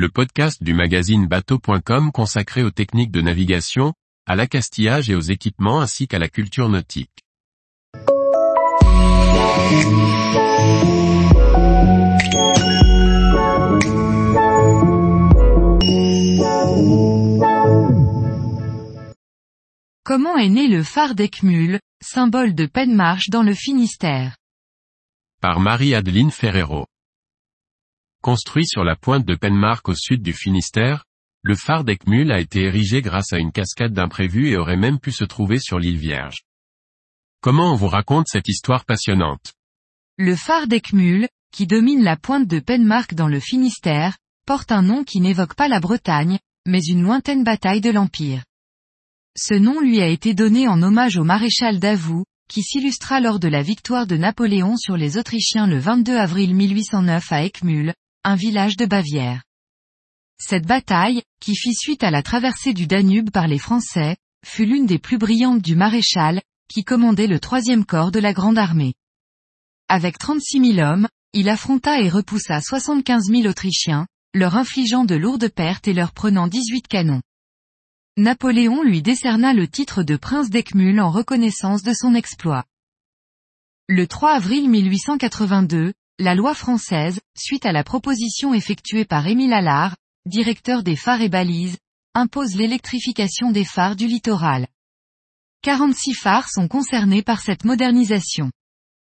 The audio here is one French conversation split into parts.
le podcast du magazine bateau.com consacré aux techniques de navigation, à l'accastillage et aux équipements ainsi qu'à la culture nautique. Comment est né le phare d'Eckmühl, symbole de Penmarche dans le Finistère? Par Marie-Adeline Ferrero. Construit sur la pointe de Penmark au sud du Finistère, le phare d'Eckmühl a été érigé grâce à une cascade d'imprévus et aurait même pu se trouver sur l'île Vierge. Comment on vous raconte cette histoire passionnante? Le phare d'Eckmühl, qui domine la pointe de Penmark dans le Finistère, porte un nom qui n'évoque pas la Bretagne, mais une lointaine bataille de l'Empire. Ce nom lui a été donné en hommage au maréchal Davout, qui s'illustra lors de la victoire de Napoléon sur les Autrichiens le 22 avril 1809 à Eckmühl, un village de Bavière. Cette bataille, qui fit suite à la traversée du Danube par les Français, fut l'une des plus brillantes du maréchal, qui commandait le troisième corps de la Grande Armée. Avec 36 000 hommes, il affronta et repoussa 75 000 Autrichiens, leur infligeant de lourdes pertes et leur prenant 18 canons. Napoléon lui décerna le titre de prince d'Eckmühl en reconnaissance de son exploit. Le 3 avril 1882, la loi française, suite à la proposition effectuée par Émile Allard, directeur des phares et balises, impose l'électrification des phares du littoral. 46 phares sont concernés par cette modernisation.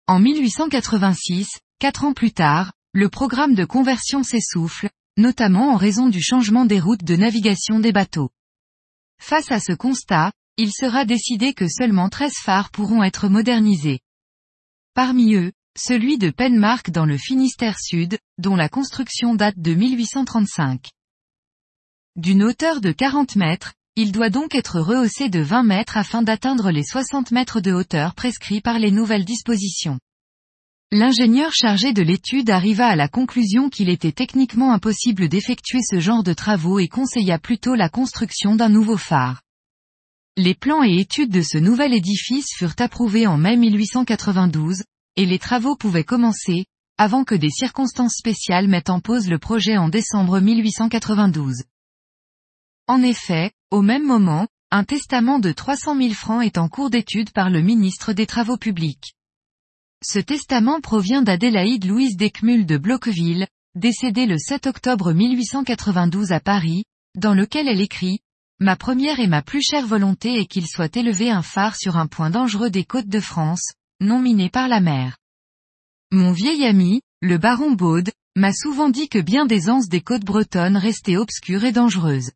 En 1886, quatre ans plus tard, le programme de conversion s'essouffle, notamment en raison du changement des routes de navigation des bateaux. Face à ce constat, il sera décidé que seulement 13 phares pourront être modernisés. Parmi eux, celui de Penmark dans le Finistère Sud, dont la construction date de 1835. D'une hauteur de 40 mètres, il doit donc être rehaussé de 20 mètres afin d'atteindre les 60 mètres de hauteur prescrits par les nouvelles dispositions. L'ingénieur chargé de l'étude arriva à la conclusion qu'il était techniquement impossible d'effectuer ce genre de travaux et conseilla plutôt la construction d'un nouveau phare. Les plans et études de ce nouvel édifice furent approuvés en mai 1892, et les travaux pouvaient commencer, avant que des circonstances spéciales mettent en pause le projet en décembre 1892. En effet, au même moment, un testament de 300 000 francs est en cours d'étude par le ministre des Travaux publics. Ce testament provient d'Adélaïde Louise d'Eckmühl de Bloqueville, décédée le 7 octobre 1892 à Paris, dans lequel elle écrit Ma première et ma plus chère volonté est qu'il soit élevé un phare sur un point dangereux des côtes de France, non miné par la mer. Mon vieil ami, le baron Baude, m'a souvent dit que bien des anses des côtes bretonnes restaient obscures et dangereuses.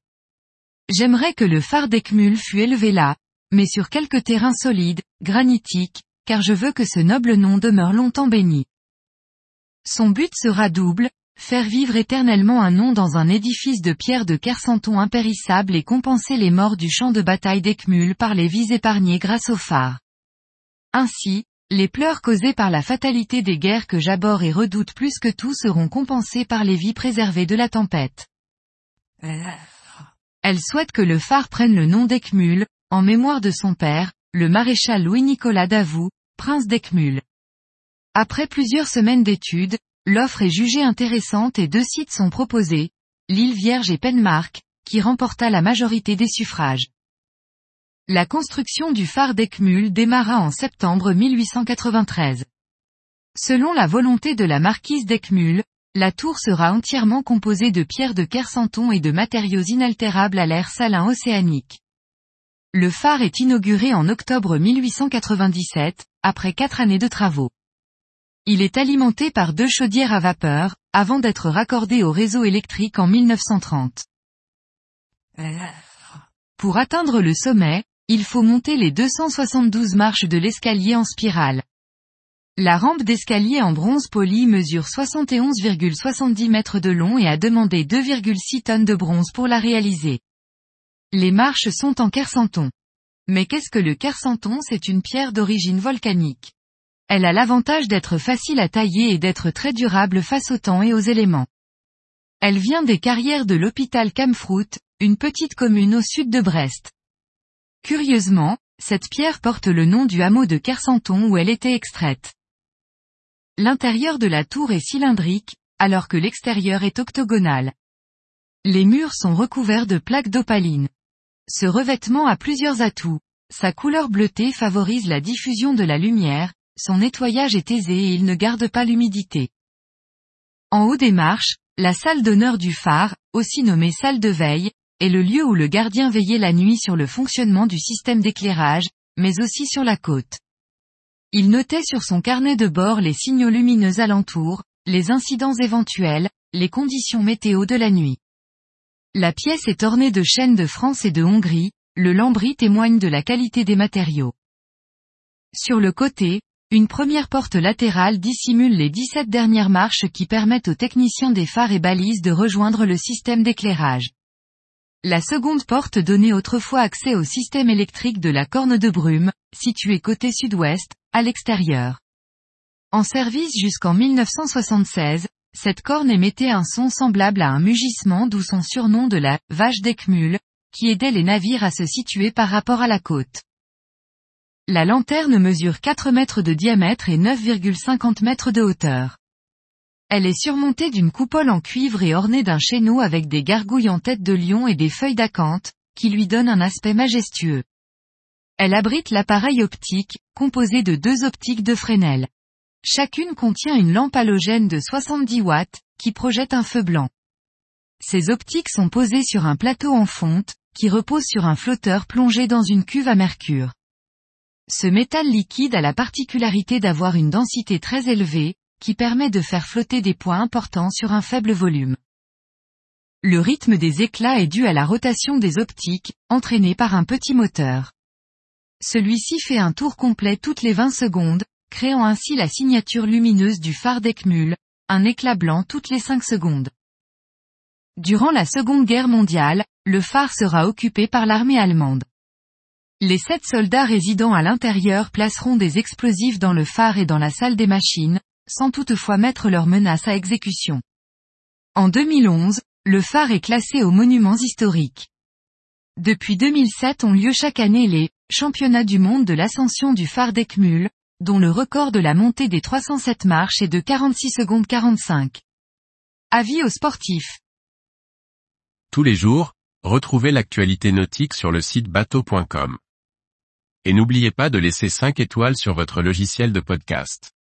J'aimerais que le phare d'Eckmühl fût élevé là, mais sur quelque terrain solide, granitique, car je veux que ce noble nom demeure longtemps béni. Son but sera double, faire vivre éternellement un nom dans un édifice de pierre de Kersanton impérissable et compenser les morts du champ de bataille d'Eckmühl par les vies épargnées grâce au phare. Ainsi, les pleurs causés par la fatalité des guerres que j'aborde et redoute plus que tout seront compensés par les vies préservées de la tempête. Elle souhaite que le phare prenne le nom d'Eckmühl, en mémoire de son père, le maréchal Louis-Nicolas Davout, prince d'Eckmühl. Après plusieurs semaines d'études, l'offre est jugée intéressante et deux sites sont proposés, l'île Vierge et Penmark, qui remporta la majorité des suffrages. La construction du phare d'Eckmühl démarra en septembre 1893. Selon la volonté de la marquise d'Eckmühl, la tour sera entièrement composée de pierres de Kersanton et de matériaux inaltérables à l'air salin océanique. Le phare est inauguré en octobre 1897, après quatre années de travaux. Il est alimenté par deux chaudières à vapeur, avant d'être raccordé au réseau électrique en 1930. Pour atteindre le sommet, il faut monter les 272 marches de l'escalier en spirale. La rampe d'escalier en bronze poli mesure 71,70 mètres de long et a demandé 2,6 tonnes de bronze pour la réaliser. Les marches sont en kersanton. Mais qu'est-ce que le kersanton C'est une pierre d'origine volcanique. Elle a l'avantage d'être facile à tailler et d'être très durable face au temps et aux éléments. Elle vient des carrières de l'hôpital Camfrout, une petite commune au sud de Brest. Curieusement, cette pierre porte le nom du hameau de Kersanton où elle était extraite. L'intérieur de la tour est cylindrique, alors que l'extérieur est octogonal. Les murs sont recouverts de plaques d'opaline. Ce revêtement a plusieurs atouts. Sa couleur bleutée favorise la diffusion de la lumière, son nettoyage est aisé et il ne garde pas l'humidité. En haut des marches, la salle d'honneur du phare, aussi nommée salle de veille, est le lieu où le gardien veillait la nuit sur le fonctionnement du système d'éclairage, mais aussi sur la côte. Il notait sur son carnet de bord les signaux lumineux alentours, les incidents éventuels, les conditions météo de la nuit. La pièce est ornée de chaînes de France et de Hongrie, le lambris témoigne de la qualité des matériaux. Sur le côté, une première porte latérale dissimule les 17 dernières marches qui permettent aux techniciens des phares et balises de rejoindre le système d'éclairage. La seconde porte donnait autrefois accès au système électrique de la corne de brume, située côté sud-ouest, à l'extérieur. En service jusqu'en 1976, cette corne émettait un son semblable à un mugissement d'où son surnom de la vache d'Eckmühl, qui aidait les navires à se situer par rapport à la côte. La lanterne mesure 4 mètres de diamètre et 9,50 mètres de hauteur. Elle est surmontée d'une coupole en cuivre et ornée d'un chéneau avec des gargouilles en tête de lion et des feuilles d'acanthe, qui lui donnent un aspect majestueux. Elle abrite l'appareil optique, composé de deux optiques de Fresnel. Chacune contient une lampe halogène de 70 watts, qui projette un feu blanc. Ces optiques sont posées sur un plateau en fonte, qui repose sur un flotteur plongé dans une cuve à mercure. Ce métal liquide a la particularité d'avoir une densité très élevée, qui permet de faire flotter des points importants sur un faible volume. Le rythme des éclats est dû à la rotation des optiques, entraînée par un petit moteur. Celui-ci fait un tour complet toutes les 20 secondes, créant ainsi la signature lumineuse du phare d'Eckmühl, un éclat blanc toutes les 5 secondes. Durant la Seconde Guerre mondiale, le phare sera occupé par l'armée allemande. Les sept soldats résidant à l'intérieur placeront des explosifs dans le phare et dans la salle des machines, sans toutefois mettre leurs menaces à exécution. En 2011, le phare est classé aux monuments historiques. Depuis 2007 ont lieu chaque année les championnats du monde de l'ascension du phare d'Eckmühl, dont le record de la montée des 307 marches est de 46 secondes 45. Avis aux sportifs. Tous les jours, retrouvez l'actualité nautique sur le site bateau.com. Et n'oubliez pas de laisser 5 étoiles sur votre logiciel de podcast.